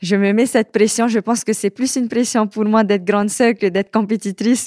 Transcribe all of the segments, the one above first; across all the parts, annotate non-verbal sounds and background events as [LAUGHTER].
Je me mets cette pression. Je pense que c'est plus une pression pour moi d'être grande sœur que d'être compétitrice.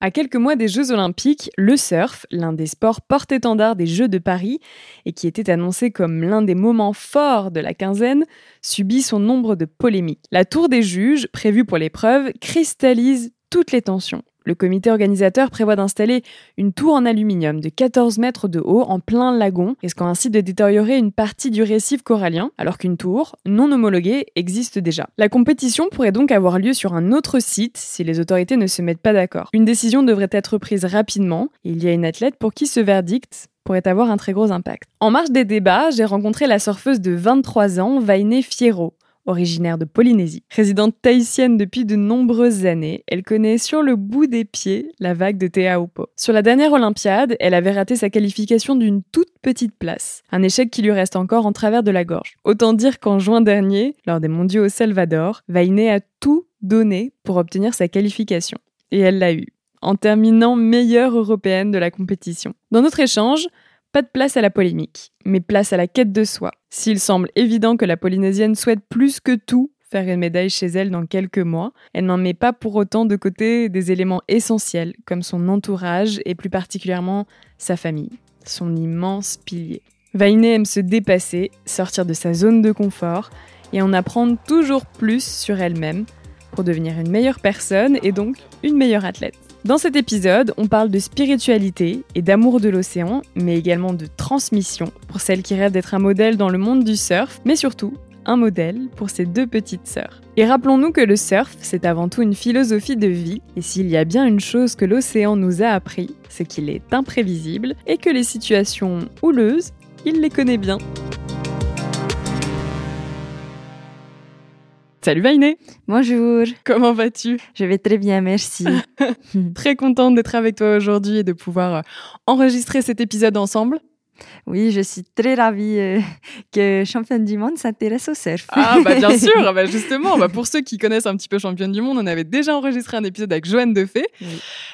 à quelques mois des Jeux Olympiques, le surf, l'un des sports porte-étendard des Jeux de Paris et qui était annoncé comme l'un des moments forts de la quinzaine, subit son nombre de polémiques. La tour des juges, prévue pour l'épreuve, cristallise toutes les tensions. Le comité organisateur prévoit d'installer une tour en aluminium de 14 mètres de haut en plein lagon, risquant ainsi de détériorer une partie du récif corallien, alors qu'une tour, non homologuée, existe déjà. La compétition pourrait donc avoir lieu sur un autre site si les autorités ne se mettent pas d'accord. Une décision devrait être prise rapidement, et il y a une athlète pour qui ce verdict pourrait avoir un très gros impact. En marge des débats, j'ai rencontré la surfeuse de 23 ans, Vainé Fierro originaire de Polynésie. Résidente tahitienne depuis de nombreuses années, elle connaît sur le bout des pieds la vague de Teahupo. Sur la dernière Olympiade, elle avait raté sa qualification d'une toute petite place, un échec qui lui reste encore en travers de la gorge. Autant dire qu'en juin dernier, lors des mondiaux au Salvador, Vainé a tout donné pour obtenir sa qualification. Et elle l'a eu, en terminant meilleure européenne de la compétition. Dans notre échange, pas de place à la polémique, mais place à la quête de soi. S'il semble évident que la Polynésienne souhaite plus que tout faire une médaille chez elle dans quelques mois, elle n'en met pas pour autant de côté des éléments essentiels comme son entourage et plus particulièrement sa famille, son immense pilier. Vainé aime se dépasser, sortir de sa zone de confort et en apprendre toujours plus sur elle-même pour devenir une meilleure personne et donc une meilleure athlète. Dans cet épisode, on parle de spiritualité et d'amour de l'océan, mais également de transmission pour celles qui rêvent d'être un modèle dans le monde du surf, mais surtout un modèle pour ses deux petites sœurs. Et rappelons-nous que le surf, c'est avant tout une philosophie de vie, et s'il y a bien une chose que l'océan nous a appris, c'est qu'il est imprévisible et que les situations houleuses, il les connaît bien. Salut Vainé Bonjour Comment vas-tu? Je vais très bien, merci. [LAUGHS] très contente d'être avec toi aujourd'hui et de pouvoir euh, enregistrer cet épisode ensemble. Oui, je suis très ravie euh, que Championne du Monde s'intéresse au surf. Ah, bah bien [LAUGHS] sûr, bah justement, bah pour ceux qui connaissent un petit peu Championne du Monde, on avait déjà enregistré un épisode avec Joanne Defay,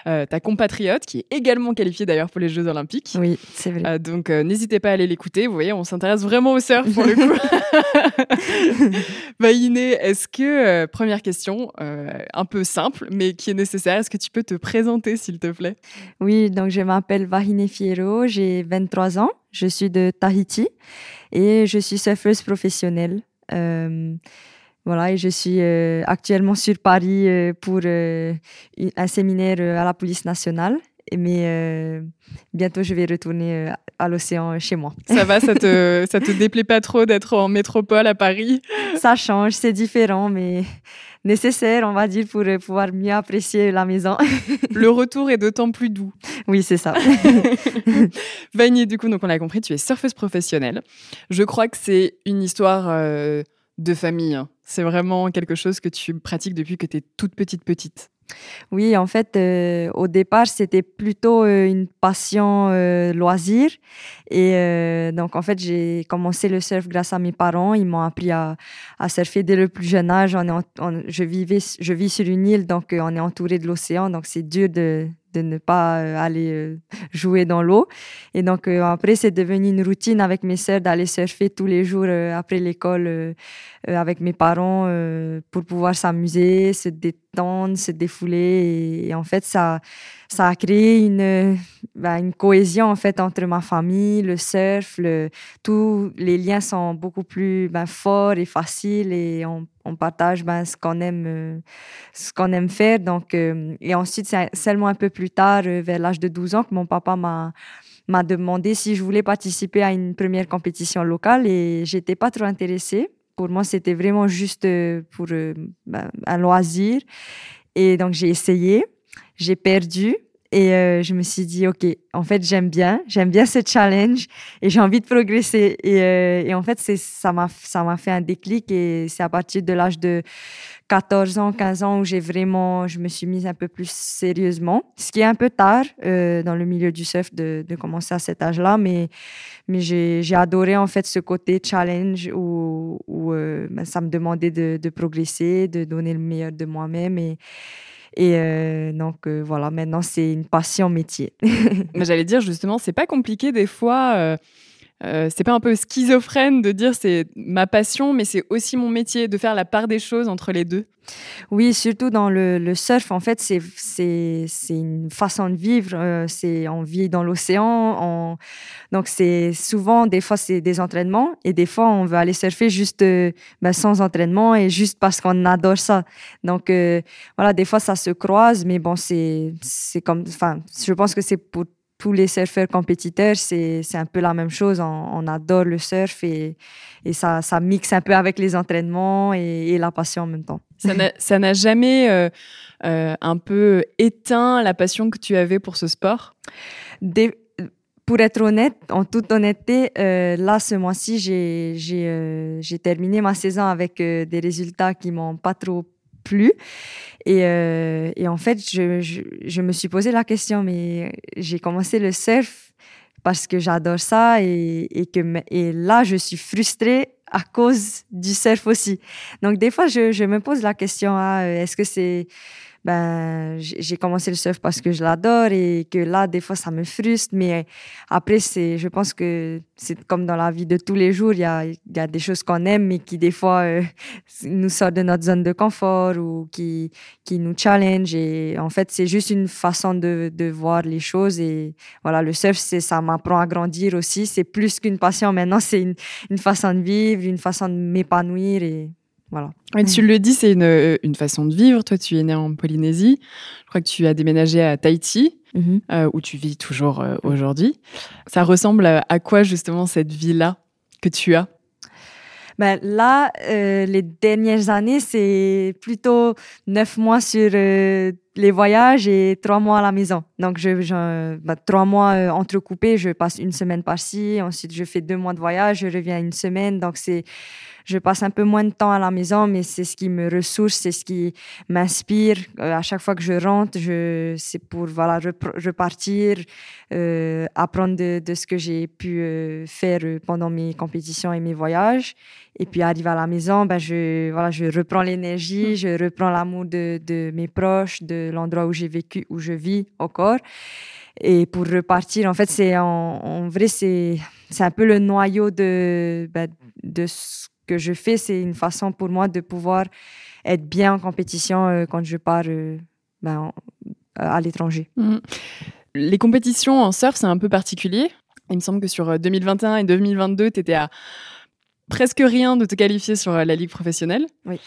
euh, ta compatriote, qui est également qualifiée d'ailleurs pour les Jeux Olympiques. Oui, c'est vrai. Euh, donc n'hésitez pas à aller l'écouter, vous voyez, on s'intéresse vraiment au surf pour le coup. [LAUGHS] bah Iné, est-ce que, première question, un peu simple, mais qui est nécessaire, est-ce que tu peux te présenter s'il te plaît? Oui, donc je m'appelle Vahine Fierro, j'ai 23 ans. Je suis de Tahiti et je suis surfeuse professionnelle. Euh, voilà, et je suis euh, actuellement sur Paris euh, pour un séminaire à la police nationale. Mais bientôt, je vais retourner à l'océan chez moi. Ça va, ça te, [LAUGHS] ça te déplaît pas trop d'être en métropole à Paris? Ça change, c'est différent, mais nécessaire, on va dire, pour pouvoir mieux apprécier la maison. Le retour est d'autant plus doux. Oui, c'est ça. [LAUGHS] Vanier, du coup, donc on l'a compris, tu es surfeuse professionnelle. Je crois que c'est une histoire euh, de famille. Hein. C'est vraiment quelque chose que tu pratiques depuis que tu es toute petite petite. Oui, en fait, euh, au départ, c'était plutôt euh, une passion loisir. Et donc, en fait, j'ai commencé le surf grâce à mes parents. Ils m'ont appris à, surfer dès le plus jeune âge. je, vivais, je vis sur une île, donc on est entouré de l'océan. Donc, c'est dur de, de ne pas euh, aller euh, jouer dans l'eau. Et donc euh, après, c'est devenu une routine avec mes sœurs d'aller surfer tous les jours après l'école avec mes parents pour pouvoir s'amuser, se détendre, se défouler. Et, en fait, ça, ça a créé une, bah, une cohésion en fait entre ma famille, le surf, le, tous les liens sont beaucoup plus bah, forts et faciles et on on partage ben, ce qu'on aime, ce qu'on aime faire. Donc, euh, et ensuite, c'est seulement un peu plus tard, euh, vers l'âge de 12 ans, que mon papa m'a, m'a demandé si je voulais participer à une première compétition locale et j'étais pas trop intéressée. Pour moi, c'était vraiment juste pour ben, un loisir. Et donc, j'ai essayé, j'ai perdu. Et euh, je me suis dit, OK, en fait, j'aime bien, j'aime bien ce challenge et j'ai envie de progresser. Et, euh, et en fait, ça m'a, fait un déclic et c'est à partir de l'âge de 14 ans, 15 ans où j'ai vraiment, je me suis mise un peu plus sérieusement. Ce qui est un peu tard euh, dans le milieu du surf de, de commencer à cet âge-là, mais, mais j'ai, adoré en fait ce côté challenge où, où ben, ça me demandait de, de progresser, de donner le meilleur de moi-même et et euh, donc euh, voilà, maintenant c'est une passion métier. [LAUGHS] Mais j'allais dire justement, c'est pas compliqué des fois. Euh, c'est pas un peu schizophrène de dire c'est ma passion, mais c'est aussi mon métier, de faire la part des choses entre les deux. Oui, surtout dans le, surf, en fait, c'est c'est c'est une façon de vivre. Euh, c'est on vit dans l'océan, donc c'est souvent des fois c'est des entraînements et des fois on veut aller surfer juste euh, ben, sans entraînement et juste parce qu'on adore ça. Donc voilà, des fois ça se croise, mais bon c'est c'est comme, enfin, je pense que c'est pour tous les surfeurs compétiteurs, c'est un peu la même chose. On, adore le surf et, et, ça, ça mixe un peu avec les entraînements et, la passion en même temps. [LAUGHS] Ça n'a jamais euh, euh, un peu éteint la passion que tu avais pour ce sport? Des, Pour être honnête, en toute honnêteté, euh, là, ce mois-ci, j'ai terminé ma saison avec des résultats qui m'ont pas trop plu. Et, euh, et en fait, je, je, je, me suis posé la question, mais j'ai commencé le surf parce que j'adore ça et, et, que, et là, je suis frustrée à cause du surf aussi. Donc, des fois, je, je me pose la question, ah, est-ce que c'est ben j'ai commencé le surf parce que je l'adore et que là des fois ça me frustre mais après c'est je pense que c'est comme dans la vie de tous les jours il y a y a des choses qu'on aime mais qui des fois euh, nous sortent de notre zone de confort ou qui qui nous challenge et en fait c'est juste une façon de de voir les choses et voilà le surf c'est ça m'apprend à grandir aussi. C'est plus qu'une passion. Maintenant c'est une une façon de vivre une façon de m'épanouir et voilà. tu le dis, c'est une, une, façon de vivre. Toi, tu es né en Polynésie. Je crois que tu as déménagé à Tahiti, mm-hmm. euh, où tu vis toujours euh, aujourd'hui. Ça ressemble à, quoi justement cette vie-là que tu as? Ben là, euh, les dernières années, c'est plutôt neuf mois sur les voyages et trois mois à la maison. Donc, je, je ben, trois mois entrecoupés, je passe une semaine par-ci, ensuite je fais deux mois de voyage, je reviens une semaine. Donc, c'est je passe un peu moins de temps à la maison, mais c'est ce qui me ressource, c'est ce qui m'inspire. Euh, à chaque fois que je rentre, je, c'est pour voilà, repartir, euh, apprendre de, de, ce que j'ai pu euh, faire pendant mes compétitions et mes voyages. Et puis, arriver à la maison, ben, je, voilà, je reprends l'énergie, mmh. je reprends l'amour de, de mes proches, de l'endroit où j'ai vécu, où je vis encore. Et pour repartir, en fait, c'est en, en vrai, c'est, c'est un peu le noyau de, ben, de ce que je fais, c'est une façon pour moi de pouvoir être bien en compétition euh, quand je pars euh, ben, à l'étranger. Mmh. Les compétitions en surf, c'est un peu particulier. Il me semble que sur 2021 euh, et 2022, tu étais à presque rien de te qualifier sur la ligue professionnelle. Oui.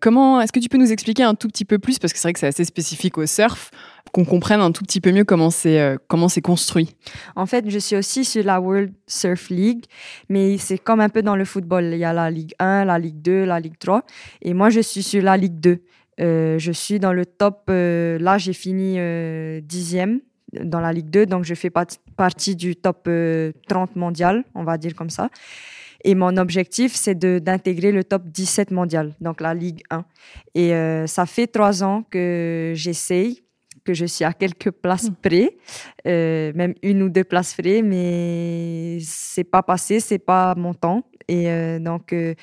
comment est-ce que tu peux nous expliquer un tout petit peu plus parce que c'est vrai que c'est assez spécifique au surf qu'on comprenne un tout petit peu mieux comment c'est euh, comment c'est construit? En fait, je suis aussi sur la World Surf League, mais c'est comme un peu dans le football. Il y a la Ligue 1, la Ligue 2, la Ligue 3, et moi je suis sur la Ligue 2. Euh, je suis dans le top. Euh, là, j'ai fini dixième dans la Ligue 2, donc je fais partie du top 30 mondial, on va dire comme ça. Et mon objectif, c'est d'intégrer le top 17 mondial, donc la Ligue 1. Et ça fait trois ans que j'essaye que je suis à quelques places hmm. près, euh, même une ou deux places près, mais c'est pas passé, c'est pas mon temps. Et euh, donc euh,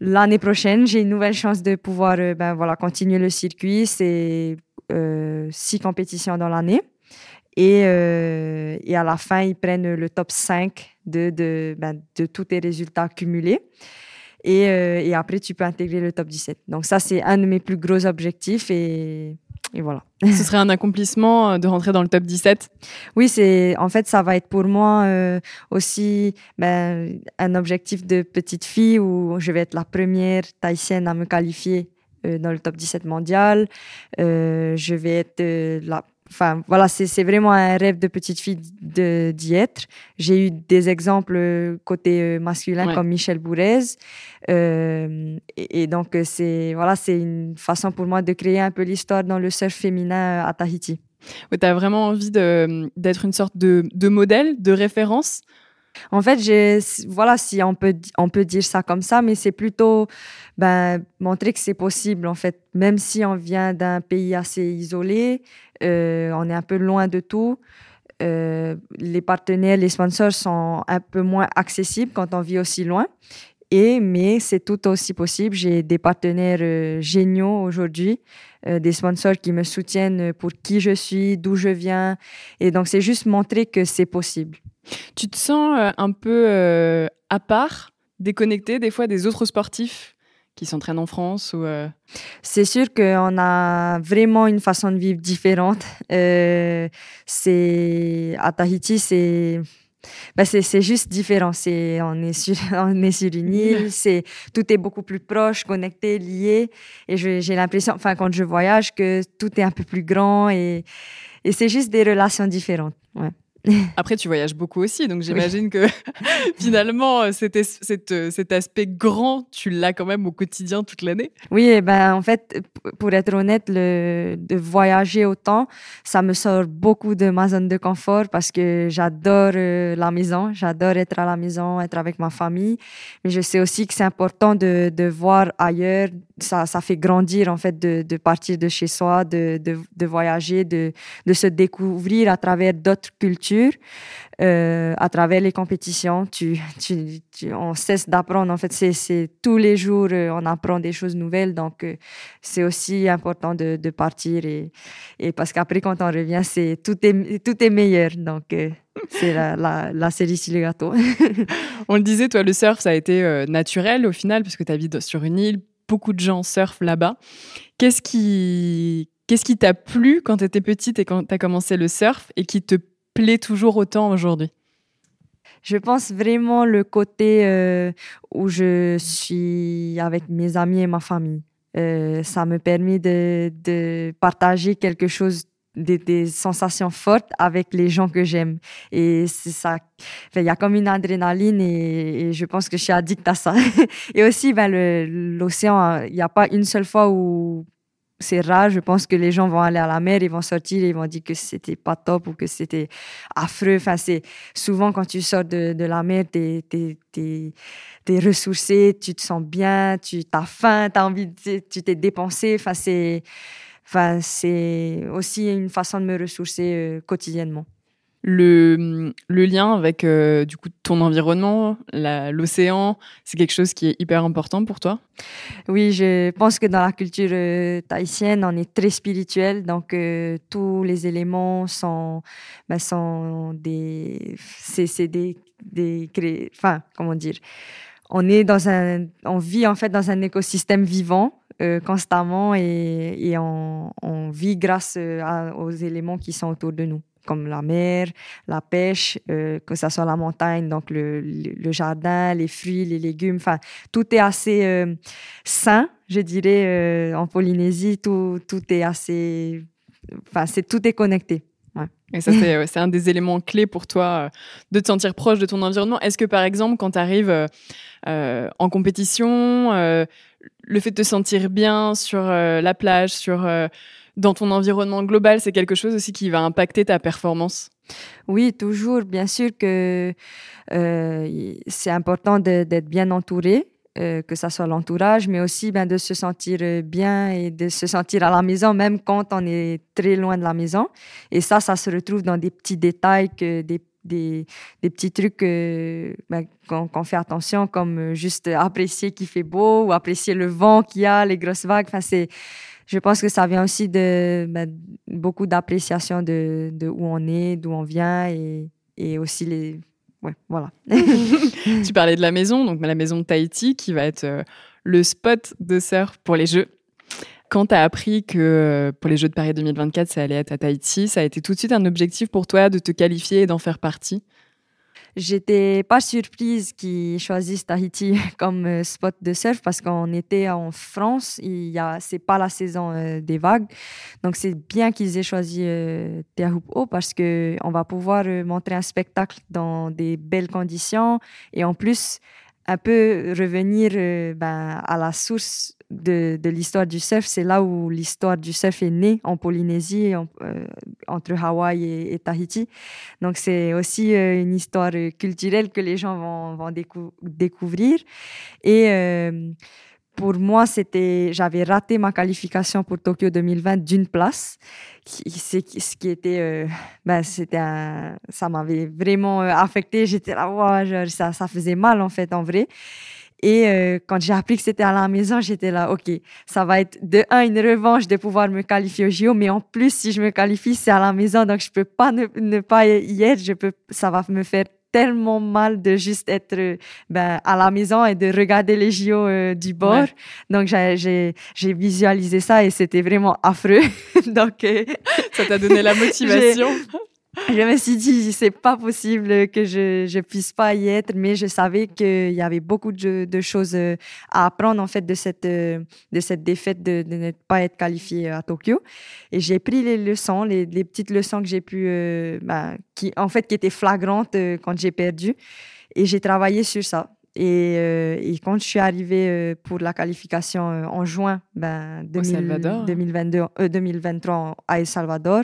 l'année prochaine, j'ai une nouvelle chance de pouvoir ben, voilà, continuer le circuit. C'est six compétitions dans l'année. Et, et, à la fin, ils prennent le top 5 de, de, ben, de tous tes résultats cumulés. Et, et, après, tu peux intégrer le top 17. Donc ça, c'est un de mes plus gros objectifs. Et et voilà. Ce serait un accomplissement euh, de rentrer dans le top 17 Oui, c'est en fait ça va être pour moi euh, aussi ben, un objectif de petite fille où je vais être la première tahitienne à me qualifier euh, dans le top 17 mondial. je vais être la enfin voilà, c'est vraiment un rêve de petite fille d'y être. J'ai eu des exemples euh, côté euh, masculin comme Michel Bourrez. Euh, et, donc c'est voilà, c'est une façon pour moi de créer un peu l'histoire dans le surf féminin à Tahiti. tu as vraiment envie d'être une sorte de, de modèle, de référence en fait, voilà, si on peut, on peut dire ça comme ça, mais c'est plutôt ben, montrer que c'est possible, en fait. Même si on vient d'un pays assez isolé, euh, on est un peu loin de tout. Euh, les partenaires, les sponsors sont un peu moins accessibles quand on vit aussi loin. Et, mais c'est tout aussi possible. J'ai des partenaires euh, géniaux aujourd'hui, des sponsors qui me soutiennent pour qui je suis, d'où je viens. Et donc, c'est juste montrer que c'est possible. Tu te sens euh, un peu euh, à part, déconnecté des fois des autres sportifs qui s'entraînent en France ou euh? C'est sûr qu'on a vraiment une façon de vivre différente. c'est à Tahiti, c'est bah, c'est juste différent. C'est on est sur [LAUGHS] on est sur une île. [LAUGHS] C'est tout est beaucoup plus proche, connecté, lié. Et j'ai l'impression, enfin quand je voyage, que tout est un peu plus grand et et c'est juste des relations différentes. Ouais. [LAUGHS] Après, tu voyages beaucoup aussi, donc j'imagine que [LAUGHS] finalement, euh, cet, euh, cet, aspect grand, tu l'as quand même au quotidien toute l'année. Oui, et ben, en fait, pour être honnête, le, de voyager autant, ça me sort beaucoup de ma zone de confort parce que j'adore euh, la maison, j'adore être à la maison, être avec ma famille. Mais je sais aussi que c'est important de, de voir ailleurs, ça, ça fait grandir en fait de, de partir de chez soi, de, de, de voyager, de, se découvrir à travers d'autres cultures, euh, à travers les compétitions. Tu, tu, on cesse d'apprendre. En fait, c'est tous les jours, euh, on apprend des choses nouvelles. Donc, euh, c'est aussi important de, de partir et, et parce qu'après, quand on revient, c'est tout est tout est meilleur. Donc euh, c'est la, la, la, série sur le gâteau. [LAUGHS] on le disait, toi, le surf, ça a été naturel au final, puisque tu habites sur une île beaucoup de gens surfent là-bas. Qu'est-ce qui qu'est-ce qui t'a plu quand tu étais petite et quand tu as commencé le surf et qui te plaît toujours autant aujourd'hui? Je pense vraiment le côté euh, où je suis avec mes amis et ma famille. Euh, ça me permet de, de partager quelque chose des, sensations fortes avec les gens que j'aime. Et c'est ça. Il y a comme une adrénaline et, je pense que je suis addict à ça. [LAUGHS] et aussi, ben, l'océan, il n'y a pas une seule fois où c'est rare. Je pense que les gens vont aller à la mer, ils vont sortir, ils vont dire que c'était pas top ou que c'était affreux. Enfin, c'est souvent quand tu sors de, de la mer, tu es, ressourcé, tu te sens bien, tu as faim, as envie, tu t'es dépensé. Enfin, c'est Enfin, c'est aussi une façon de me ressourcer euh, quotidiennement. Le, le, lien avec euh, du coup ton environnement, l'océan, c'est quelque chose qui est hyper important pour toi? Oui, je pense que dans la culture euh, tahitienne, on est très spirituel, donc tous les éléments sont, ben, sont des, c'est des, des, enfin comment dire, on est dans un, on vit en fait dans un écosystème vivant euh, constamment et, on, vit grâce euh, aux éléments qui sont autour de nous, comme la mer, la pêche, euh, que ce soit la montagne, donc le, jardin, les fruits, les légumes. Enfin, tout est assez sain, je dirais, en Polynésie. Tout, tout est assez. Enfin, c'est tout est connecté. Et ça, c'est un des éléments clés pour toi de te sentir proche de ton environnement. Est-ce que, par exemple, quand tu arrives en compétition, le fait de te sentir bien sur euh, la plage, sur euh, dans ton environnement global, c'est quelque chose aussi qui va impacter ta performance? Oui, toujours. Bien sûr que euh, c'est important d'être bien entouré, que ça soit l'entourage, mais aussi ben, de se sentir bien et de se sentir à la maison, même quand on est très loin de la maison. Et ça, ça se retrouve dans des petits détails, que des des, petits trucs euh, ben, qu'on fait attention, comme euh, juste apprécier qu'il fait beau ou apprécier le vent qu'il y a, les grosses vagues. Enfin, c'est, je pense que ça vient aussi de ben, beaucoup d'appréciation de, où on est, d'où on vient et, et aussi les. Voilà. [LAUGHS] tu parlais de la maison, donc la maison de Tahiti qui va être euh, le spot de surf pour les Jeux. Quand tu as appris que euh, pour les Jeux de Paris 2024, ça allait être à Tahiti, ça a été tout de suite un objectif pour toi de te qualifier et d'en faire partie? J'étais pas surprise qu'ils choisissent Tahiti [LAUGHS] comme euh, spot de surf parce qu'on était en France, il y a, c'est pas la saison euh, des vagues. Donc, c'est bien qu'ils aient choisi euh, parce que on va pouvoir montrer un spectacle dans des belles conditions et en plus, un peu revenir ben, à la source de, de l'histoire du surf. C'est là où l'histoire du surf est née, en Polynésie, euh, entre Hawaï et, Tahiti. Donc, c'est aussi euh, une histoire culturelle que les gens vont, vont décou découvrir. Et euh, pour moi, c'était, j'avais raté ma qualification pour Tokyo 2020 d'une place. Ce qui était, ben, c'était ça m'avait vraiment affecté. J'étais là, wow, ça, ça faisait mal en fait, en vrai. Et euh, quand j'ai appris que c'était à la maison, j'étais là, OK, ça va être de un, une revanche de pouvoir me qualifier au JO, mais en plus, si je me qualifie, c'est à la maison, donc je peux pas ne, ne, pas y être. Je peux, ça va me faire tellement mal de juste être ben, à la maison et de regarder les JO euh, du bord. Ouais. Donc, j'ai visualisé ça et c'était vraiment affreux. [LAUGHS] donc, euh, ça t'a donné la [LAUGHS] motivation je me suis dit, c'est pas possible que je, je puisse pas y être, mais je savais qu'il y avait beaucoup de, de, choses euh, à apprendre, en fait, de cette, euh, de cette défaite de, de ne pas être qualifiée à Tokyo. Et j'ai pris les leçons, les, les, petites leçons que j'ai pu, euh, ben, qui, en fait, qui étaient flagrantes euh, quand j'ai perdu. Et j'ai travaillé sur ça. Et, euh, et, quand je suis arrivée pour la qualification en juin ben, 2000, 2022, 2023 à El Salvador,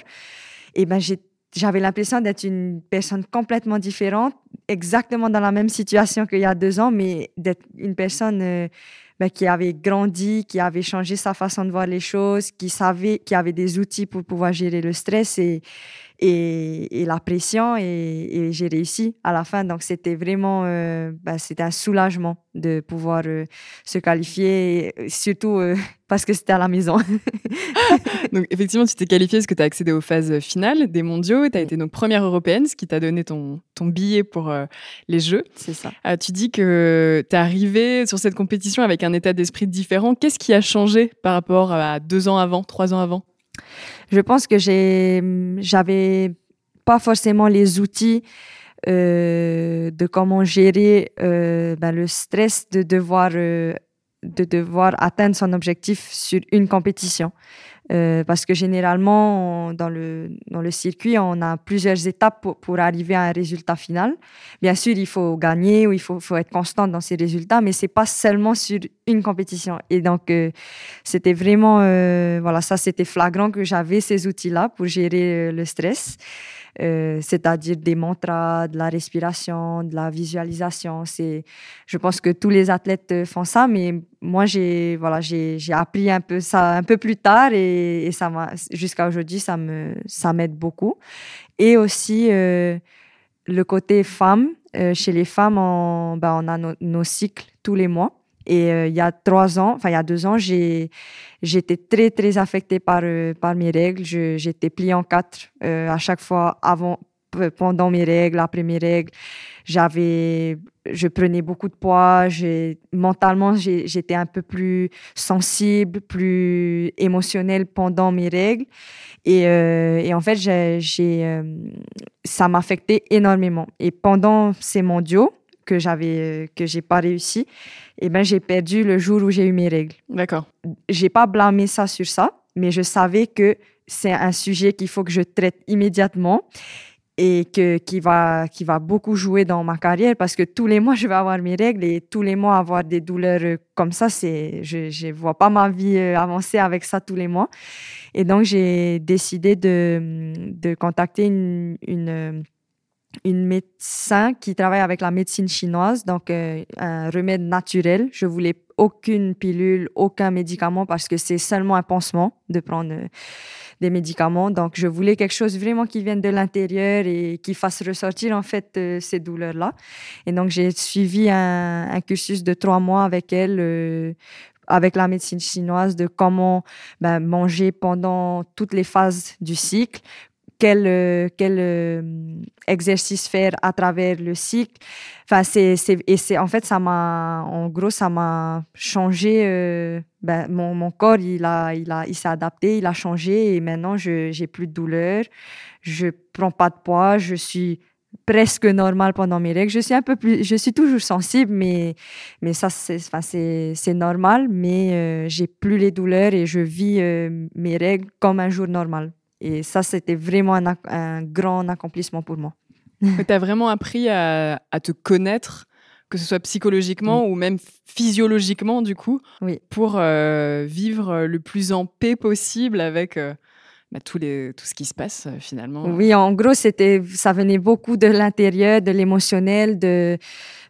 et ben j'ai j'avais l'impression d'être une personne complètement différente, exactement dans la même situation qu'il y a deux ans, mais d'être une personne euh, ben, qui avait grandi, qui avait changé sa façon de voir les choses, qui savait, qui avait des outils pour pouvoir gérer le stress et, et, et la pression. Et, et j'ai réussi à la fin. Donc, c'était vraiment euh, ben, c'était un soulagement de pouvoir euh, se qualifier, surtout euh, [LAUGHS] parce que c'était à la maison. [LAUGHS] donc, effectivement, tu t'es qualifiée parce que tu as accédé aux phases finales des mondiaux. Tu as été donc première européenne, ce qui t'a donné ton, ton billet pour euh, les Jeux. C'est ça. tu dis que tu es arrivée sur cette compétition avec un état d'esprit différent. Qu'est-ce qui a changé par rapport à deux ans avant, trois ans avant? Je pense que j'avais pas forcément les outils euh, de comment gérer euh, ben, le stress de devoir, euh, de devoir atteindre son objectif sur une compétition. Euh, parce que généralement, dans, le, dans le circuit, on a plusieurs étapes pour, arriver à un résultat final. Bien sûr, il faut gagner ou il faut, faut être constant dans ces résultats, mais c'est pas seulement sur une compétition. Et donc, euh, c'était vraiment, euh, voilà, ça, c'était flagrant que j'avais ces outils-là pour gérer le stress. Euh, c'est-à-dire des mantras, de la respiration, de la visualisation. C'est, je pense que tous les athlètes font ça, mais moi j'ai voilà j'ai appris un peu ça un peu plus tard et, et ça jusqu'à aujourd'hui ça me ça m'aide beaucoup. Et aussi euh, le côté femme. Euh, chez les femmes, on, ben, a no, nos cycles tous les mois. Et euh, il y a trois ans, enfin il y a deux ans, j'ai j'étais très très affectée par euh, par mes règles. J'étais pliée en quatre euh, à chaque fois avant, pendant mes règles, après mes règles. J'avais, je prenais beaucoup de poids. Mentalement, j'étais un peu plus sensible, plus émotionnelle pendant mes règles. Et, euh, et en fait, j'ai, euh, ça m'affectait énormément. Et pendant ces mondiaux, que j'avais que j'ai pas réussi et eh ben j'ai perdu le jour où j'ai eu mes règles d'accord j'ai pas blâmé ça sur ça mais je savais que c'est un sujet qu'il faut que je traite immédiatement et que, qui, va, qui va beaucoup jouer dans ma carrière parce que tous les mois, je vais avoir mes règles et tous les mois, avoir des douleurs comme ça, c'est, je ne vois pas ma vie avancer avec ça tous les mois. Et donc, j'ai décidé de, de contacter une, une une médecin qui travaille avec la médecine chinoise, donc euh, un remède naturel. Je voulais aucune pilule, aucun médicament parce que c'est seulement un pansement de prendre euh, des médicaments. Donc je voulais quelque chose vraiment qui vienne de l'intérieur et qui fasse ressortir en fait euh, ces douleurs-là. Et donc j'ai suivi un, cursus de trois mois avec elle. Avec la médecine chinoise de comment ben, manger pendant toutes les phases du cycle, quel, euh, quel euh, exercice faire à travers le cycle. Enfin, c'est, et c'est, en fait, ça m'a, en gros, ça m'a changé. Euh, ben, mon, mon corps, il a, il a, il s'est adapté, il a changé et maintenant, je, j'ai plus de douleur. Je prends pas de poids, je suis presque normal pendant mes règles. Je suis un peu plus, je suis toujours sensible, mais, mais ça, c'est, enfin, c'est, c'est normal, mais euh, j'ai plus les douleurs et je vis mes règles comme un jour normal. Et ça, c'était vraiment un, un grand accomplissement pour moi. [LAUGHS] tu as vraiment appris à, à, te connaître, que ce soit psychologiquement ou même physiologiquement, du coup, oui. pour euh, vivre le plus en paix possible avec bah, tout, les, tout ce qui se passe euh, finalement. Oui, en gros, c'était, ça venait beaucoup de l'intérieur, de l'émotionnel, de,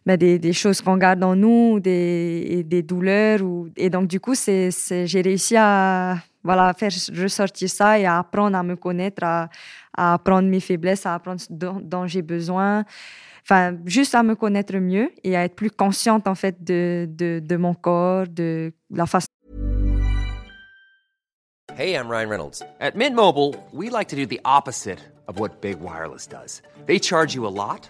bah, des, des, choses qu'on garde en nous, des, des douleurs. Ou, et donc, du coup, c'est, j'ai réussi à voilà, faire ressortir ça et apprendre à me connaître, à, apprendre mes faiblesses, à apprendre ce dont, j'ai besoin. Enfin, juste à me connaître mieux et à être plus consciente, en fait, de, de, mon corps, de la façon Hey, I'm Ryan Reynolds. At Mint we like to do the opposite of what Big Wireless does. They charge you a lot,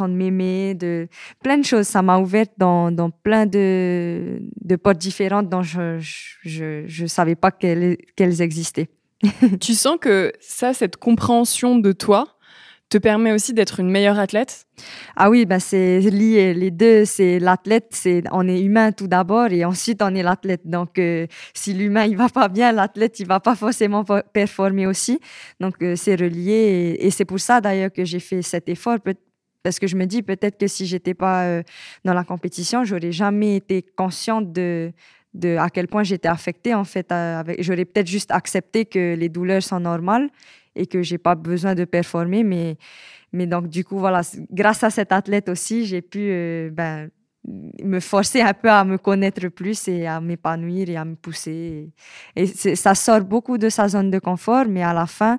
de m'aimer, de plein de choses. Ça m'a ouverte dans, dans plein de, de portes différentes dont je je, je savais pas qu'elles qu'elles existaient. [LAUGHS] tu sens que ça, cette compréhension de toi, te permet aussi d'être une meilleure athlète? Ah oui, bah c'est lié. Les deux, c'est l'athlète, c'est on est humain tout d'abord et ensuite on est l'athlète. Donc euh, si l'humain il va pas bien, l'athlète il va pas forcément performer aussi. Donc euh, c'est relié et, et c'est pour ça d'ailleurs que j'ai fait cet effort parce que je me dis peut-être que si j'étais pas euh, dans la compétition, j'aurais jamais été consciente de, à quel point j'étais affectée en fait. Avec, j'aurais peut-être juste accepté que les douleurs sont normales et que j'ai pas besoin de performer, mais mais donc du coup voilà, grâce à cet athlète aussi, j'ai pu euh, ben, me forcer un peu à me connaître plus et à m'épanouir et à me pousser. Et, ça sort beaucoup de sa zone de confort, mais à la fin,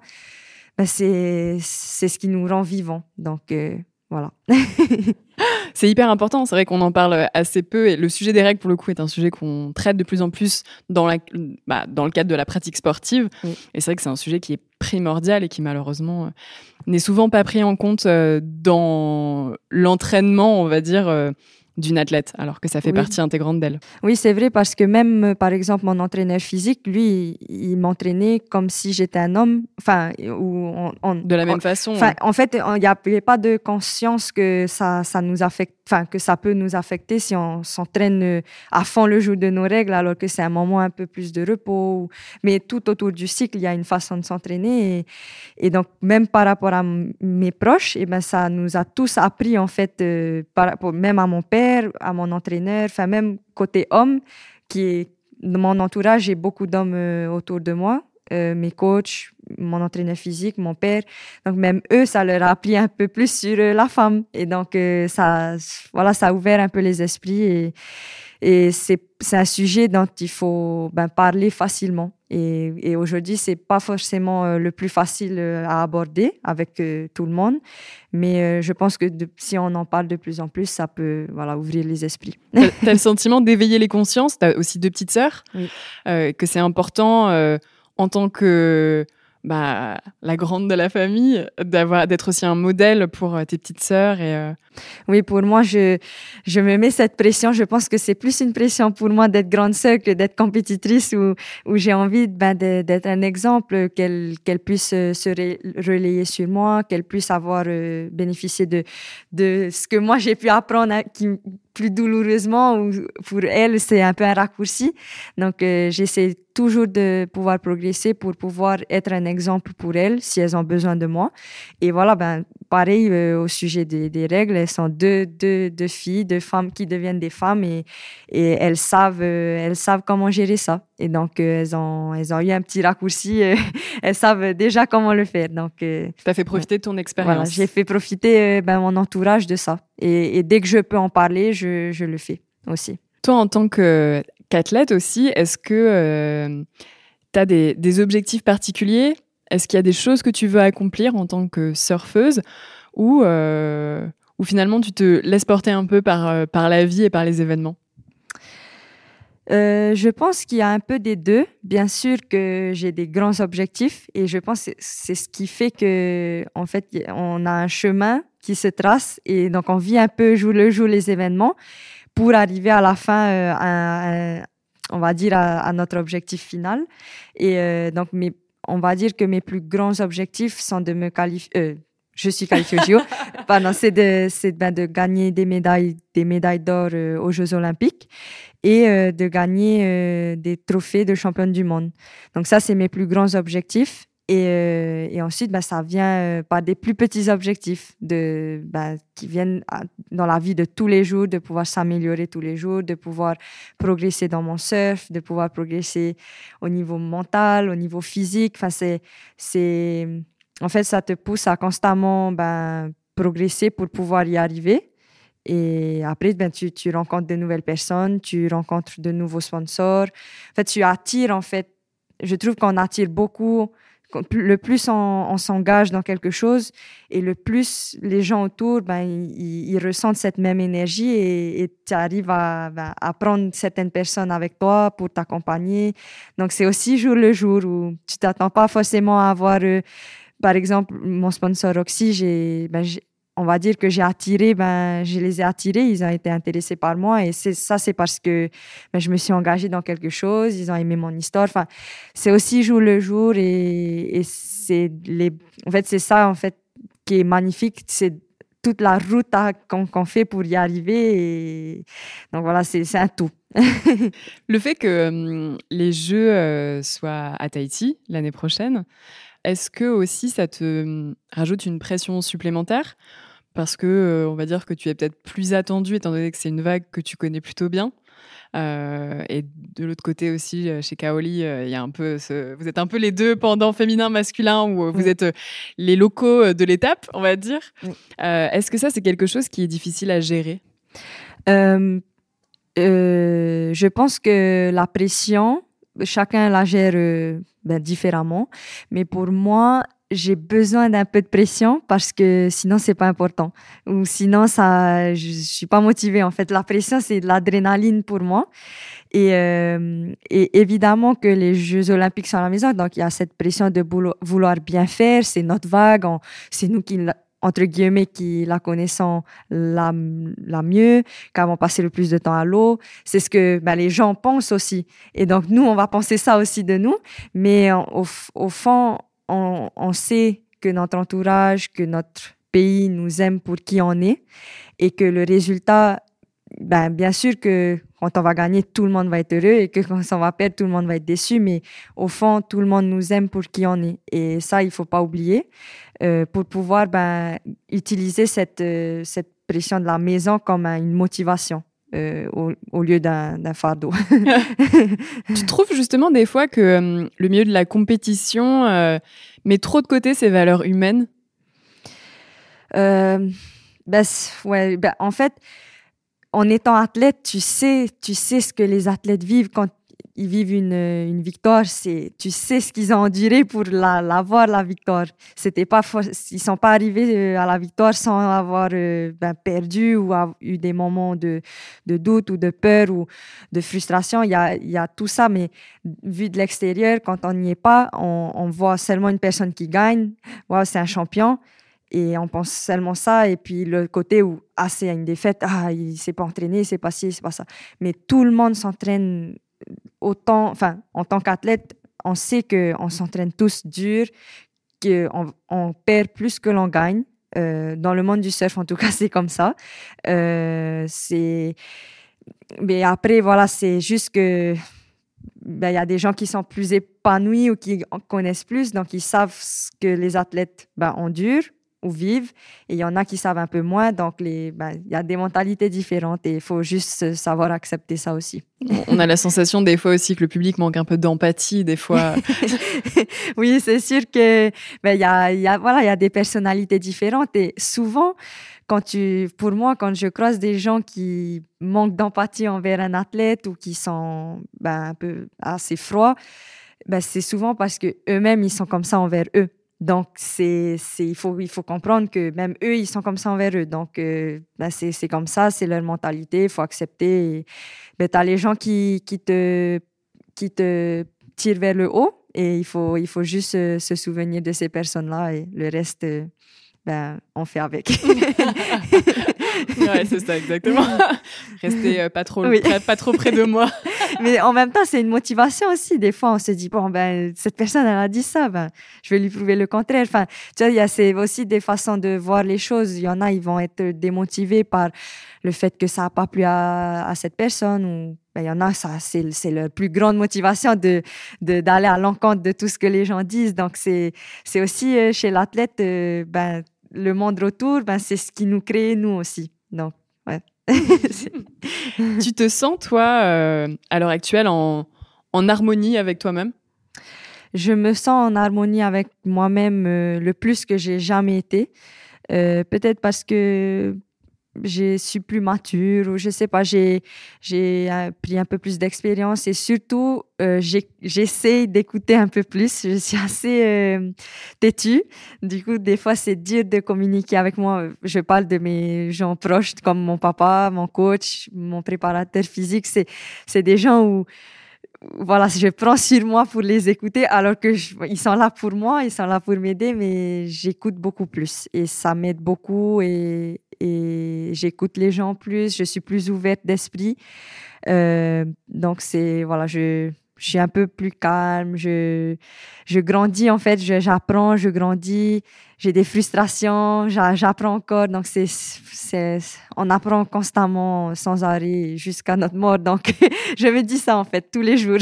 ben c'est c'est ce qui nous rend vivants. Donc euh, voilà. [LAUGHS] c'est hyper important. C'est vrai qu'on en parle assez peu et le sujet des règles, pour le coup, est un sujet qu'on traite de plus en plus dans, la, bah, dans le cadre de la pratique sportive. Oui. Et c'est vrai que c'est un sujet qui est primordial et qui malheureusement euh, n'est souvent pas pris en compte euh, dans l'entraînement, on va dire. Euh, d'une athlète, alors que ça fait Oui. partie intégrante d'elle. Oui, c'est vrai parce que même, euh, par exemple, mon entraîneur physique, lui, il, il m'entraînait comme si j'étais un homme. Enfin, ou on, on- De la même on- façon. En fait, il n'y avait pas de conscience que ça, ça nous affecte, enfin, que ça peut nous affecter si on s'entraîne euh, à fond le jour de nos règles, alors que c'est un moment un peu plus de repos. Mais tout autour du cycle, il y a une façon de s'entraîner. Et, donc, même par rapport à mes proches, et ben, ça nous a tous appris, en fait, euh, par rapport, même à mon père, à mon entraîneur, enfin, même côté homme, qui est mon entourage, j'ai beaucoup d'hommes euh, autour de moi, euh, mes coachs, mon entraîneur physique, mon père. Donc même eux, ça leur a appris un peu plus sur euh, la femme. Et donc euh, ça, voilà, ça a ouvert un peu les esprits et, et c'est un sujet dont il faut ben, parler facilement. Et, et aujourd'hui, c'est pas forcément le plus facile à aborder avec tout le monde, mais je pense que de- si on en parle de plus en plus, ça peut voilà ouvrir les esprits. T'as t'as le sentiment d'éveiller les consciences? T'as aussi deux petites sœurs? Oui. que c'est important en tant que bah, la grande de la famille d'avoir d'être aussi un modèle pour euh, tes petites sœurs et euh, Oui, pour moi, je, je me mets cette pression. Je pense que c'est plus une pression pour moi d'être grande sœur que d'être compétitrice où, où j'ai envie ben, d'être un exemple, qu'elle qu'elle puisse euh, se relayer sur moi, qu'elle puisse avoir euh, bénéficié de, de ce que moi j'ai pu apprendre qui, plus douloureusement ou pour elle, c'est un peu un raccourci. Donc, euh, j'essaie toujours de pouvoir progresser pour pouvoir être un exemple pour elles si elles ont besoin de moi. Et voilà, ben, pareil euh, au sujet des, des règles, elles sont deux, deux, deux filles, deux femmes qui deviennent des femmes et, et elles, savent, euh, elles savent comment gérer ça. Et donc, euh, elles, ont, elles ont eu un petit raccourci, [LAUGHS] elles savent déjà comment le faire. Donc, euh, t'as fait profiter de ton voilà, expérience. j'ai fait profiter ben, mon entourage de ça. Et, et dès que je peux en parler, je, je le fais aussi. Toi, en tant qu'athlète aussi, est-ce que tu as des, des objectifs particuliers? Est-ce qu'il y a des choses que tu veux accomplir en tant que surfeuse ou, euh, finalement tu te laisses porter un peu par, euh, par la vie et par les événements? Euh, je pense qu'il y a un peu des deux. Bien sûr que j'ai des grands objectifs et je pense que c'est ce qui fait que, en fait, on a un chemin qui se trace et donc on vit un peu jour le jour les événements pour arriver à la fin on va dire à, notre objectif final. Et donc on va dire que mes plus grands objectifs sont de me qualifier je suis qualifiée au JO. [LAUGHS] c'est de, ben, de gagner des médailles, des médailles d'or euh, aux Jeux Olympiques et euh, de gagner euh, des trophées de championne du monde. Donc ça, c'est mes plus grands objectifs. Et, et ensuite, ben, ça vient par des plus petits objectifs de, ben, qui viennent dans la vie de tous les jours, de pouvoir s'améliorer tous les jours, de pouvoir progresser dans mon surf, de pouvoir progresser au niveau mental, au niveau physique. Enfin, c'est, c'est, en fait, ça te pousse à constamment ben, progresser pour pouvoir y arriver. Et après, ben, tu, tu, rencontres de nouvelles personnes, tu rencontres de nouveaux sponsors. En fait, tu attires, en fait, je trouve qu'on attire beaucoup. Le plus on, s'engage dans quelque chose et le plus les gens autour, ben, ils, ressentent cette même énergie et, tu arrives à, ben, à, prendre certaines personnes avec toi pour t'accompagner. Donc, c'est aussi jour le jour où tu t'attends pas forcément à avoir euh, par exemple, mon sponsor Oxy, on va dire que j'ai attiré, ben, je les ai attirés, ils ont été intéressés par moi et c'est ça, c'est parce que ben, je me suis engagée dans quelque chose, ils ont aimé mon histoire. Enfin, c'est aussi jour le jour et, c'est les, en fait, c'est ça en fait qui est magnifique, c'est toute la route qu'on fait pour y arriver. Donc voilà, c'est un tout. [LAUGHS] le fait que hum, les Jeux euh, soient à Tahiti l'année prochaine, est-ce que aussi ça te hum, rajoute une pression supplémentaire parce que euh, on va dire que tu es peut-être plus attendu étant donné que c'est une vague que tu connais plutôt bien. Euh, et de l'autre côté aussi, euh, chez Kaoli, il y a un peu vous êtes un peu les deux pendant féminin masculin où vous êtes les locaux de l'étape, on va dire. Est-ce que ça c'est quelque chose qui est difficile à gérer? Je pense que la pression, chacun la gère ben, différemment. Mais pour moi, j'ai besoin d'un peu de pression parce que sinon c'est pas important ou sinon ça je, suis pas motivée en fait la pression c'est de l'adrénaline pour moi et, euh, et, évidemment que les Jeux Olympiques sont à la maison donc il y a cette pression de vouloir bien faire c'est notre vague c'est nous qui entre guillemets, qui la connaissant la, la mieux, qui avons passé le plus de temps à l'eau. C'est ce que ben, les gens pensent aussi. Et donc, nous, on va penser ça aussi de nous. Mais au fond, on, sait que notre entourage, que notre pays nous aime pour qui on est et que le résultat, ben, bien sûr que quand on va gagner, tout le monde va être heureux et que quand on va perdre, tout le monde va être déçu. Mais au fond, tout le monde nous aime pour qui on est. Et ça, il faut pas oublier euh, pour pouvoir ben, utiliser cette, euh, cette pression de la maison comme une motivation. Euh, au, lieu d'un fardeau. [LAUGHS] tu trouves justement des fois que le milieu de la compétition met trop de côté ses valeurs humaines? Ben, ouais, ben, En fait, en étant athlète, tu sais, tu sais ce que les athlètes vivent quand ils vivent une, une victoire. C'est, tu sais ce qu'ils ont enduré pour l'avoir la, victoire. C'était pas, ils sont pas arrivés euh, à la victoire sans avoir euh, ben, perdu ou eu des moments de, de, doute ou de peur ou de frustration. Il y a, il y a tout ça, mais vu de l'extérieur, quand on n'y est pas, on, on, voit seulement une personne qui gagne. Wow, c'est un champion et on pense seulement ça et puis le côté où ah c'est une défaite ah il s'est pas entraîné c'est pas ci c'est pas ça mais tout le monde s'entraîne autant enfin en tant qu'athlète on sait que on s'entraîne tous dur qu'on on perd plus que l'on gagne. Euh, dans le monde du surf en tout cas [LAUGHS] c'est comme ça. Euh, c'est mais après voilà c'est juste que ben, il y a des gens qui sont plus épanouis ou qui en connaissent plus, donc ils savent ce que les athlètes ben, endurent ou vivent. Et il y en a qui savent un peu moins. Donc, ben, il y a des mentalités différentes et il faut juste savoir accepter ça aussi. On a la sensation des fois aussi que le public manque un peu d'empathie, des fois. [LAUGHS] oui, c'est sûr que ben, y, a, y, a, voilà, y a des personnalités différentes. Et souvent, quand tu, pour moi, quand je croise des gens qui manquent d'empathie envers un athlète ou qui sont ben, un peu assez froids, ben, c'est souvent parce que eux-mêmes ils sont comme ça envers eux. Donc, c'est, c'est, il, faut, il faut comprendre que même eux, ils sont comme ça envers eux. Donc, euh, ben c'est, c'est comme ça, c'est leur mentalité, il faut accepter. Ben, tu as les gens qui, qui, te, qui te tirent vers le haut et il faut, il faut juste se souvenir de ces personnes-là et le reste, ben, on fait avec. [LAUGHS] [LAUGHS] ouais, c'est ça, exactement. [LAUGHS] Restez euh, pas, trop, pas trop près de moi. [LAUGHS] Mais en même temps, c'est une motivation aussi. Des fois, on se dit, bon, ben, cette personne, elle a dit ça, ben, je vais lui prouver le contraire. Enfin, tu vois, il y a aussi des façons de voir les choses. Il y en a, ils vont être démotivés par le fait que ça n'a pas plu à, à, cette personne ou ben, il y en a, ça, c'est, c'est leur plus grande motivation de, de, d'aller à l'encontre de tout ce que les gens disent. Donc, c'est, c'est aussi euh, chez l'athlète, euh, ben, le monde retour, ben, c'est ce qui nous crée, nous aussi. Donc, ouais. [LAUGHS] tu te sens, toi, euh, à l'heure actuelle, en, en harmonie avec toi-même? Je me sens en harmonie avec moi-même euh, le plus que j'ai jamais été. Euh, peut-être parce que je suis plus mature ou je sais pas, j'ai euh, pris un peu plus d'expérience et surtout euh, j'essaie d'écouter un peu plus. Je suis assez euh, têtue. Du coup, des fois, c'est dur de communiquer avec moi. Je parle de mes gens proches comme mon papa, mon coach, mon préparateur physique. C'est des gens où voilà, je prends sur moi pour les écouter, alors que ils sont là pour moi, ils sont là pour m'aider, mais j'écoute beaucoup plus et ça m'aide beaucoup et, j'écoute les gens plus, je suis plus ouverte d'esprit. Euh, donc c'est voilà, je, je suis un peu plus calme, je, je grandis en fait, j'apprends, je, grandis, j'ai des frustrations, j'apprends encore. Donc, c'est, c'est, on apprend constamment, sans arrêt, jusqu'à notre mort. Donc, [LAUGHS] je me dis ça en fait tous les jours.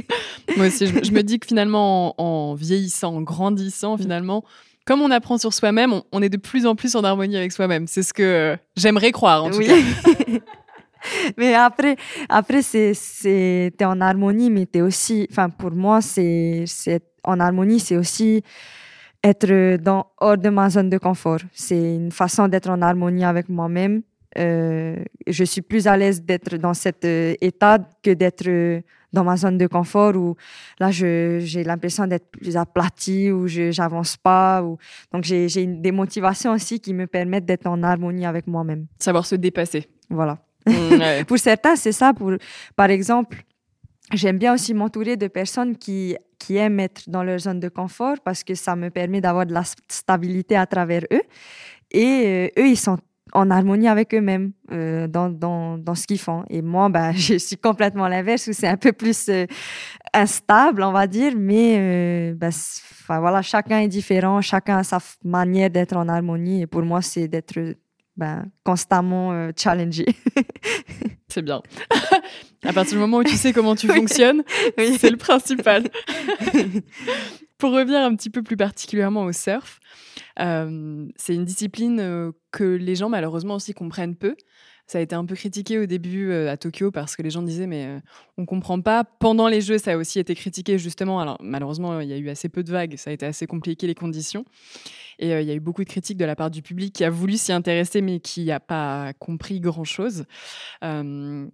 [LAUGHS] Moi aussi, je, me dis que finalement, en, vieillissant, en grandissant, mm. finalement, comme on apprend sur soi-même, on, est de plus en plus en harmonie avec soi-même. C'est ce que j'aimerais croire, en tout cas. [LAUGHS] [LAUGHS] mais après, après c'est, c'est, t'es en harmonie, mais t'es aussi, enfin, pour moi, c'est, c'est, en harmonie, c'est aussi être dans, hors de ma zone de confort. C'est une façon d'être en harmonie avec moi-même. Euh, je suis plus à l'aise d'être dans cet euh, état que d'être euh, dans ma zone de confort où là j'ai l'impression d'être plus aplati ou je j'avance pas ou donc j'ai des motivations aussi qui me permettent d'être en harmonie avec moi-même savoir se dépasser voilà mmh, [LAUGHS] pour certains c'est ça par exemple J'aime bien aussi m'entourer de personnes qui, qui aiment être dans leur zone de confort parce que ça me permet d'avoir de la stabilité à travers eux. Et euh, eux, ils sont en harmonie avec eux-mêmes euh, dans, dans, dans, ce qu'ils font. Et moi, ben, [LAUGHS] je suis complètement l'inverse où c'est un peu plus euh, instable, on va dire, mais ben, voilà, chacun est différent, chacun a sa manière d'être en harmonie. Et pour moi, c'est d'être ben, constamment euh, [LAUGHS] c'est bien. [LAUGHS] à partir du moment où tu sais comment tu [LAUGHS] fonctionnes, c'est le principal. Pour revenir un petit peu plus particulièrement au surf, euh, c'est une discipline euh, que les gens malheureusement aussi comprennent peu. Ça a été un peu critiqué au début à Tokyo parce que les gens disaient mais on comprend pas. Pendant les Jeux, ça a aussi été critiqué justement. Alors malheureusement, il y a eu assez peu de vagues, ça a été assez compliqué les conditions. Et euh, il y a eu beaucoup de critiques de la part du public qui a voulu s'y intéresser, mais qui n'a pas compris grand-chose. Euh,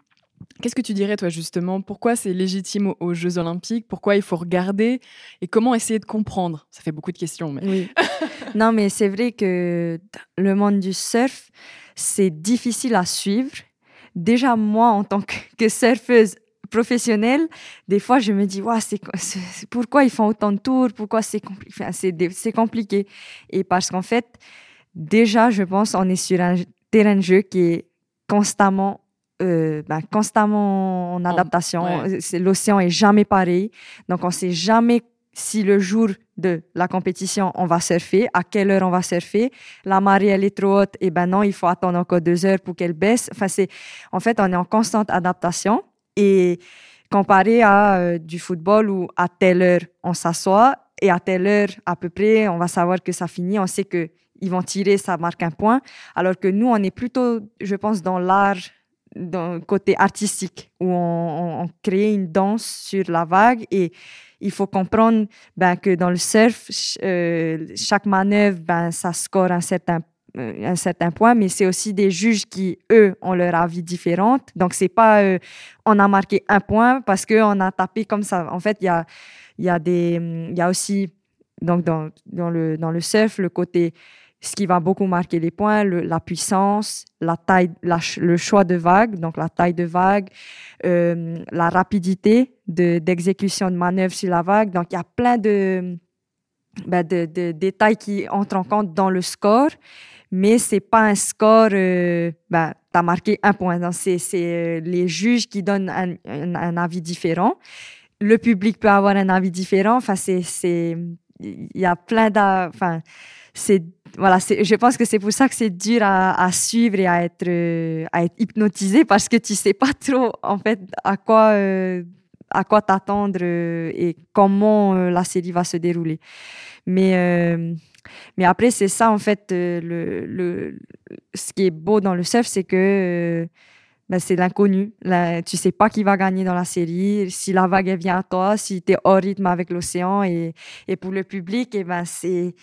qu'est-ce que tu dirais, toi, justement? Pourquoi c'est légitime aux, Jeux Olympiques? Pourquoi il faut regarder? Et comment essayer de comprendre? Ça fait beaucoup de questions. Oui. [LAUGHS] non, mais c'est vrai que le monde du surf, c'est difficile à suivre. Déjà, moi, en tant que surfeuse, professionnel, des fois, je me dis, ouais, c'est, pourquoi ils font autant de tours? Pourquoi c'est, enfin, c'est, compliqué? Et parce qu'en fait, déjà, je pense, on est sur un terrain de jeu qui est constamment euh, ben, constamment en adaptation. L'océan est jamais pareil. Donc, on sait jamais si le jour de la compétition, on va surfer, à quelle heure on va surfer. La marée, elle est trop haute, et ben non, il faut attendre encore deux heures pour qu'elle baisse. Enfin, c'est, en fait, on est en constante adaptation. Et comparé à euh, du football où à telle heure on s'assoit et à telle heure à peu près on va savoir que ça finit, on sait que ils vont tirer, ça marque un point. Alors que nous, on est plutôt, je pense, dans l'art, dans le côté artistique, où on, crée une danse sur la vague et il faut comprendre ben, que dans le surf, euh, chaque manœuvre, ben, ça score un certain euh, un certain point, mais c'est aussi des juges qui, eux, ont leur avis différent. Donc, c'est pas euh, on a marqué un point parce qu'on a tapé comme ça. En fait, il y a, y, a y a aussi donc dans, dans, le, dans le surf, le côté, ce qui va beaucoup marquer les points, la puissance, la taille, le choix de vague, donc la taille de vague, euh, la rapidité d'exécution de, manœuvre sur la vague. Donc il y a plein de, ben, de, détails qui entrent en compte dans le score mais c'est pas un score, euh, ben, tu as marqué un point. C'est euh, les juges qui donnent un, avis différent. Le public peut avoir un avis différent. Enfin, c'est, il y a plein de, enfin, c'est, voilà, je pense que c'est pour ça que c'est dur à, suivre et à être, euh, à être hypnotisé parce que tu sais pas trop, en fait, à quoi, euh, à quoi t'attendre et comment la série va se dérouler. Mais, mais après, c'est ça, en fait, euh, le, le, ce qui est beau dans le surf, c'est que euh, ben, c'est l'inconnu. Tu sais pas qui va gagner dans la série, si la vague vient à toi, si tu es hors rythme avec l'océan. Et, et, pour le public, et ben, c'est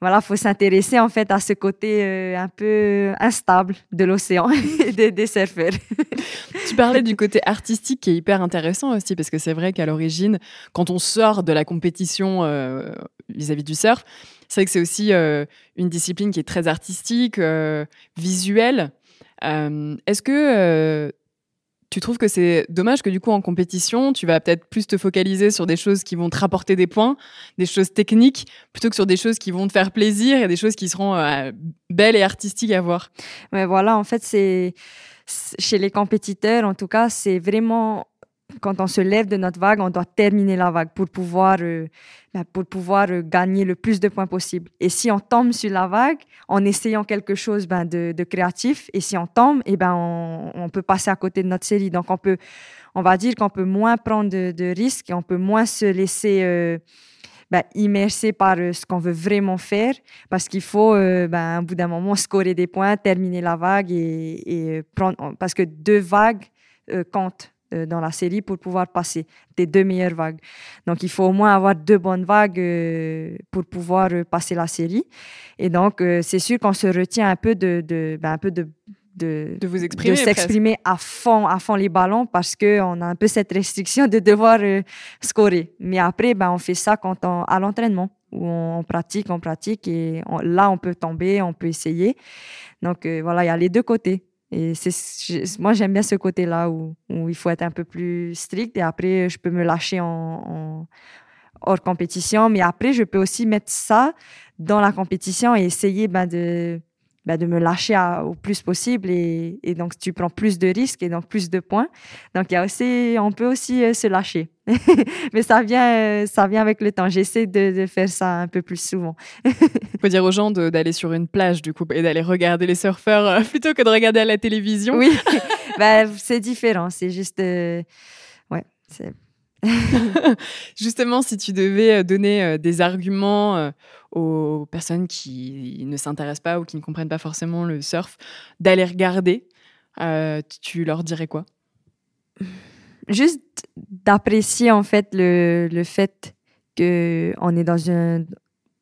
voilà, faut s'intéresser en fait à ce côté euh, un peu instable de l'océan [LAUGHS] et des, des surfeurs. tu parlais du côté artistique qui est hyper intéressant aussi, parce que c'est vrai qu'à l'origine, quand on sort de la compétition vis-à-vis -vis du surf, c'est vrai que c'est aussi euh, une discipline qui est très artistique, euh, visuelle. Euh, est-ce que tu trouves que c'est dommage que du coup en compétition, tu vas peut-être plus te focaliser sur des choses qui vont te rapporter des points, des choses techniques, plutôt que sur des choses qui vont te faire plaisir et des choses qui seront belles et artistiques à voir? Mais voilà, en fait, c'est chez les compétiteurs, en tout cas, c'est vraiment quand on se lève de notre vague, on doit terminer la vague pour pouvoir, euh, ben, pour pouvoir euh, gagner le plus de points possible. Et si on tombe sur la vague en essayant quelque chose ben, de, créatif, et si on tombe, et eh ben on, peut passer à côté de notre série. Donc on peut, on va dire qu'on peut moins prendre de, risques et on peut moins se laisser euh, ben, immerser par ce qu'on veut vraiment faire, parce qu'il faut, ben, au bout d'un moment, scorer des points, terminer la vague et, prendre, parce que deux vagues comptent euh, dans la série pour pouvoir passer tes deux meilleures vagues. Donc, il faut au moins avoir deux bonnes vagues euh, pour pouvoir euh, passer la série. Et donc, c'est sûr qu'on se retient un peu de, de ben, un peu de de, de, vous exprimer, de s'exprimer à fond, à fond les ballons parce qu'on a un peu cette restriction de devoir scorer. Mais après, ben, on fait ça quand on, à l'entraînement où on, pratique, on pratique et là, on peut tomber, on peut essayer. Donc voilà, il y a les deux côtés. Et c'est, moi, j'aime bien ce côté-là où, où, il faut être un peu plus strict et après, je peux me lâcher en, hors compétition. Mais après, je peux aussi mettre ça dans la compétition et essayer ben, de, ben, de me lâcher au plus possible. Et, et, donc, tu prends plus de risques et donc plus de points. Donc, il y a aussi, on peut aussi euh, se lâcher. [LAUGHS] Mais ça vient, euh, ça vient avec le temps. J'essaie de, de, faire ça un peu plus souvent. Il [LAUGHS] faut dire aux gens d'aller sur une plage, du coup, et d'aller regarder les surfeurs euh, [LAUGHS] plutôt que de regarder à la télévision. Oui, ben, c'est différent. C'est juste. ouais, c'est. [LAUGHS] Justement, si tu devais donner des arguments aux personnes qui ne s'intéressent pas ou qui ne comprennent pas forcément le surf d'aller regarder, tu leur dirais quoi? Juste d'apprécier en fait le, le fait qu'on est dans un...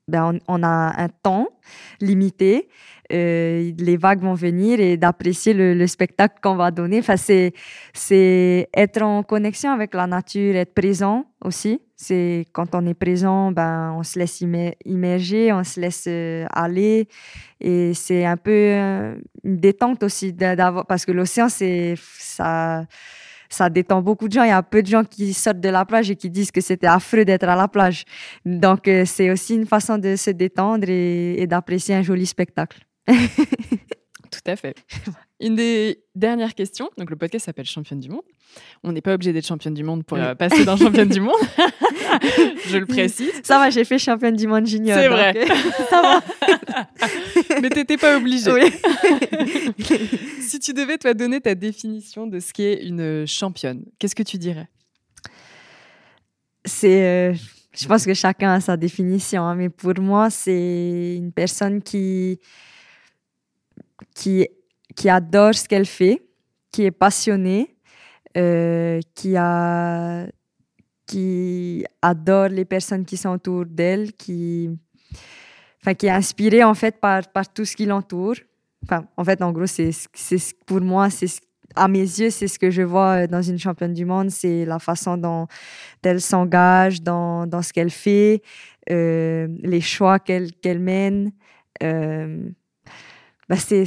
Ben, on, a un temps limité, euh, les vagues vont venir et d'apprécier le, le, spectacle qu'on va donner. Enfin, c'est, c'est être en connexion avec la nature, être présent aussi. C'est quand on est présent, ben, on se laisse immerger, on se laisse euh, aller. Et c'est un peu euh, une détente aussi parce que l'océan, c'est ça ça détend beaucoup de gens. Il y a peu de gens qui sortent de la plage et qui disent que c'était affreux d'être à la plage. Donc, c'est aussi une façon de se détendre et, d'apprécier un joli spectacle. [LAUGHS] Tout à fait. Une des dernières questions. Donc, le podcast s'appelle Championne du Monde. On n'est pas obligé d'être championne du monde pour euh, passer dans Championne du Monde. [LAUGHS] Je le précise. Ça va, j'ai fait championne du monde junior. C'est vrai. Euh, [LAUGHS] ça va. Mais t'étais pas obligée. Oui. si tu devais, toi, donner ta définition de ce qu'est une championne, qu'est-ce que tu dirais? C'est. Euh, je pense que chacun a sa définition, hein, mais pour moi, c'est une personne qui, qui, qui adore ce qu'elle fait, qui est passionnée, euh, qui, a, qui adore les personnes qui sont autour d'elle, qui, enfin, qui est inspirée en fait par, par tout ce qui l'entoure. En fait, en gros, c'est, pour moi, c'est à mes yeux, c'est ce que je vois dans une championne du monde, c'est la façon dont elle s'engage dans, dans ce qu'elle fait, les choix qu'elle qu'elle mène. Bah c'est,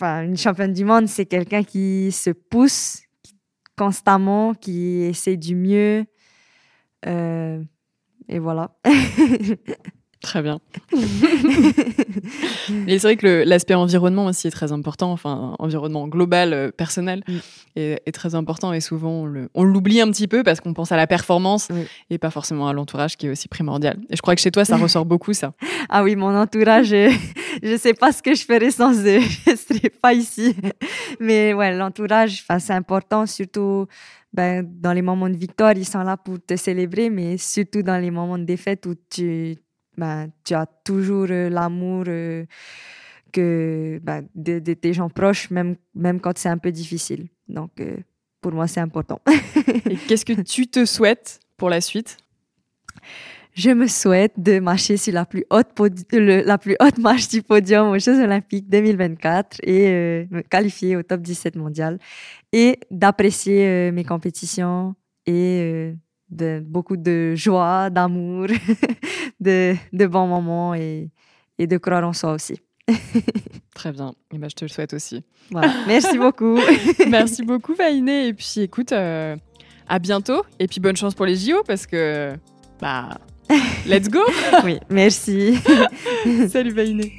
une championne du monde, c'est quelqu'un qui se pousse constamment, qui essaie du mieux. et voilà. [LAUGHS] Très bien. [LAUGHS] et c'est vrai que l'aspect environnement aussi est très important, enfin, environnement global, euh, personnel, mm. est, très important et souvent on l'oublie un petit peu parce qu'on pense à la performance et pas forcément à l'entourage qui est aussi primordial. Et je crois que chez toi, ça ressort [LAUGHS] beaucoup, ça. Ah oui, mon entourage, je ne sais pas ce que je ferais sans eux. [LAUGHS] je ne serais pas ici. Mais ouais, l'entourage, c'est important, surtout ben, dans les moments de victoire, ils sont là pour te célébrer, mais surtout dans les moments de défaite où tu ben, tu as toujours euh, l'amour euh, que ben, de, tes gens proches, même, même quand c'est un peu difficile. Donc, euh, pour moi, c'est important. Et qu'est-ce que tu te souhaites pour la suite? Je me souhaite de marcher sur la plus haute, la plus haute marche du podium aux Jeux Olympiques 2024 et me qualifier au top 17 mondial et d'apprécier mes compétitions et de beaucoup de joie, d'amour, [LAUGHS] de, de, bons moments et, et, de croire en soi aussi. [LAUGHS] Très bien. Et ben, je te le souhaite aussi. [LAUGHS] Merci beaucoup. Merci beaucoup, Vainé. Et puis, écoute, euh, à bientôt. Et puis, bonne chance pour les JO parce que, bah, let's go. oui, merci. Salut, Vainé.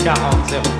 Si